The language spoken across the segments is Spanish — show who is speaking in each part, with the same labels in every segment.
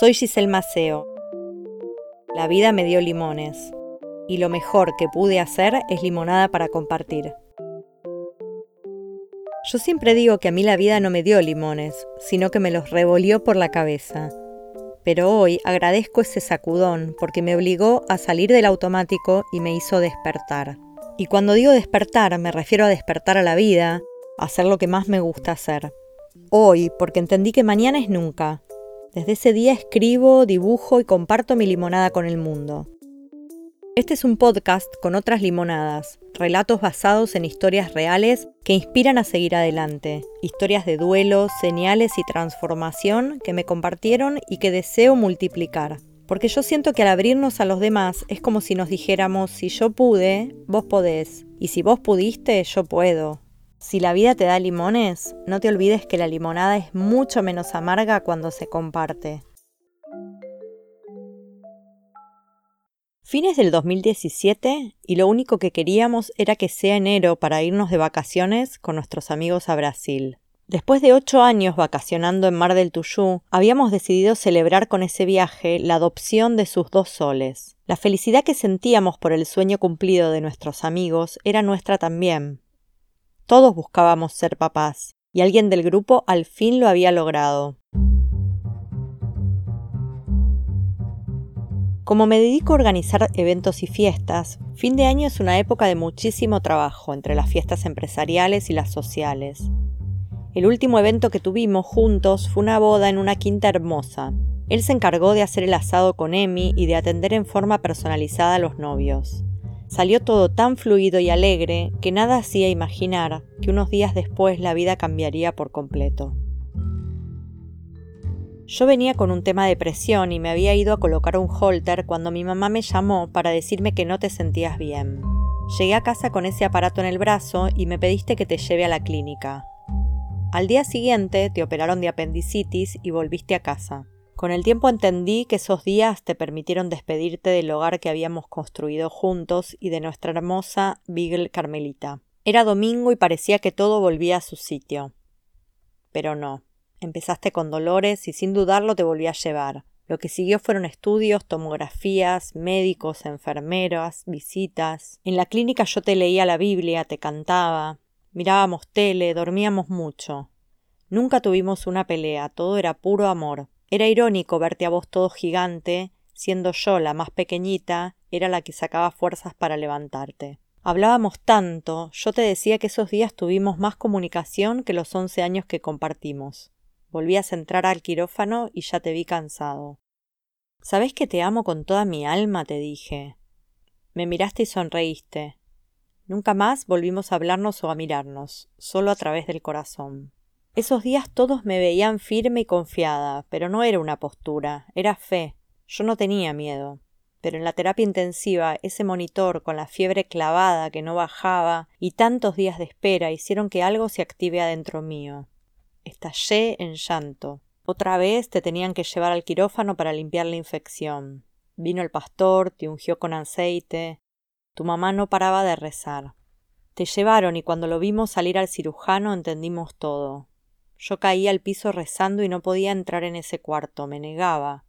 Speaker 1: Soy Giselle Maceo. La vida me dio limones y lo mejor que pude hacer es limonada para compartir. Yo siempre digo que a mí la vida no me dio limones, sino que me los revolvió por la cabeza. Pero hoy agradezco ese sacudón porque me obligó a salir del automático y me hizo despertar. Y cuando digo despertar me refiero a despertar a la vida, a hacer lo que más me gusta hacer. Hoy, porque entendí que mañana es nunca, desde ese día escribo, dibujo y comparto mi limonada con el mundo. Este es un podcast con otras limonadas, relatos basados en historias reales que inspiran a seguir adelante, historias de duelo, señales y transformación que me compartieron y que deseo multiplicar. Porque yo siento que al abrirnos a los demás es como si nos dijéramos, si yo pude, vos podés, y si vos pudiste, yo puedo. Si la vida te da limones, no te olvides que la limonada es mucho menos amarga cuando se comparte. Fines del 2017 y lo único que queríamos era que sea enero para irnos de vacaciones con nuestros amigos a Brasil. Después de ocho años vacacionando en Mar del Tuyú, habíamos decidido celebrar con ese viaje la adopción de sus dos soles. La felicidad que sentíamos por el sueño cumplido de nuestros amigos era nuestra también. Todos buscábamos ser papás, y alguien del grupo al fin lo había logrado. Como me dedico a organizar eventos y fiestas, fin de año es una época de muchísimo trabajo entre las fiestas empresariales y las sociales. El último evento que tuvimos juntos fue una boda en una quinta hermosa. Él se encargó de hacer el asado con Emi y de atender en forma personalizada a los novios. Salió todo tan fluido y alegre que nada hacía imaginar que unos días después la vida cambiaría por completo. Yo venía con un tema de presión y me había ido a colocar un holter cuando mi mamá me llamó para decirme que no te sentías bien. Llegué a casa con ese aparato en el brazo y me pediste que te lleve a la clínica. Al día siguiente te operaron de apendicitis y volviste a casa. Con el tiempo entendí que esos días te permitieron despedirte del hogar que habíamos construido juntos y de nuestra hermosa Beagle Carmelita. Era domingo y parecía que todo volvía a su sitio. Pero no. Empezaste con dolores y sin dudarlo te volví a llevar. Lo que siguió fueron estudios, tomografías, médicos, enfermeras, visitas. En la clínica yo te leía la Biblia, te cantaba, mirábamos tele, dormíamos mucho. Nunca tuvimos una pelea, todo era puro amor. Era irónico verte a vos todo gigante, siendo yo la más pequeñita, era la que sacaba fuerzas para levantarte. Hablábamos tanto, yo te decía que esos días tuvimos más comunicación que los once años que compartimos. Volvías a entrar al quirófano y ya te vi cansado. ¿Sabés que te amo con toda mi alma? te dije. Me miraste y sonreíste. Nunca más volvimos a hablarnos o a mirarnos, solo a través del corazón. Esos días todos me veían firme y confiada, pero no era una postura, era fe. Yo no tenía miedo. Pero en la terapia intensiva, ese monitor con la fiebre clavada que no bajaba y tantos días de espera hicieron que algo se active adentro mío. Estallé en llanto. Otra vez te tenían que llevar al quirófano para limpiar la infección. Vino el pastor, te ungió con aceite. Tu mamá no paraba de rezar. Te llevaron y cuando lo vimos salir al cirujano entendimos todo. Yo caí al piso rezando y no podía entrar en ese cuarto, me negaba.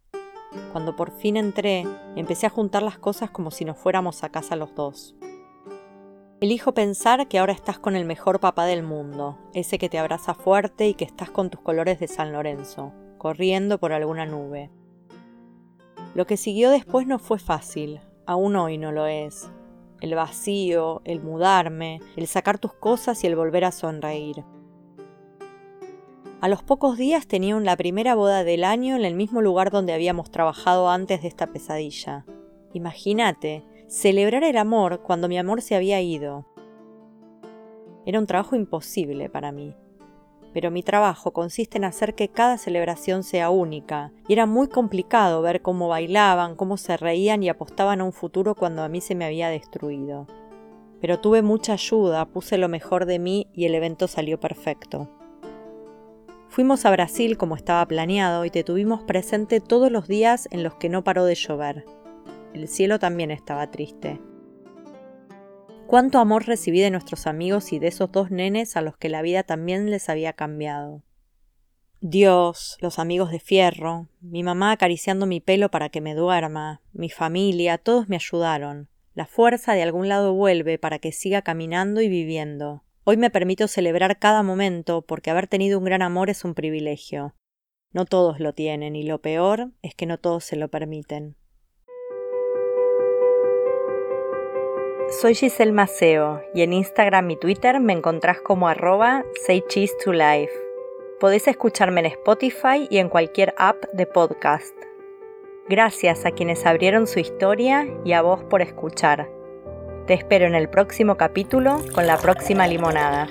Speaker 1: Cuando por fin entré, empecé a juntar las cosas como si nos fuéramos a casa los dos. Elijo pensar que ahora estás con el mejor papá del mundo, ese que te abraza fuerte y que estás con tus colores de San Lorenzo, corriendo por alguna nube. Lo que siguió después no fue fácil, aún hoy no lo es. El vacío, el mudarme, el sacar tus cosas y el volver a sonreír. A los pocos días tenía la primera boda del año en el mismo lugar donde habíamos trabajado antes de esta pesadilla. Imagínate, celebrar el amor cuando mi amor se había ido. Era un trabajo imposible para mí. Pero mi trabajo consiste en hacer que cada celebración sea única, y era muy complicado ver cómo bailaban, cómo se reían y apostaban a un futuro cuando a mí se me había destruido. Pero tuve mucha ayuda, puse lo mejor de mí y el evento salió perfecto. Fuimos a Brasil como estaba planeado y te tuvimos presente todos los días en los que no paró de llover. El cielo también estaba triste. Cuánto amor recibí de nuestros amigos y de esos dos nenes a los que la vida también les había cambiado. Dios, los amigos de fierro, mi mamá acariciando mi pelo para que me duerma, mi familia, todos me ayudaron. La fuerza de algún lado vuelve para que siga caminando y viviendo. Hoy me permito celebrar cada momento porque haber tenido un gran amor es un privilegio. No todos lo tienen y lo peor es que no todos se lo permiten. Soy Giselle Maceo y en Instagram y Twitter me encontrás como arroba say cheese to life. Podés escucharme en Spotify y en cualquier app de podcast. Gracias a quienes abrieron su historia y a vos por escuchar. Te espero en el próximo capítulo con la próxima limonada.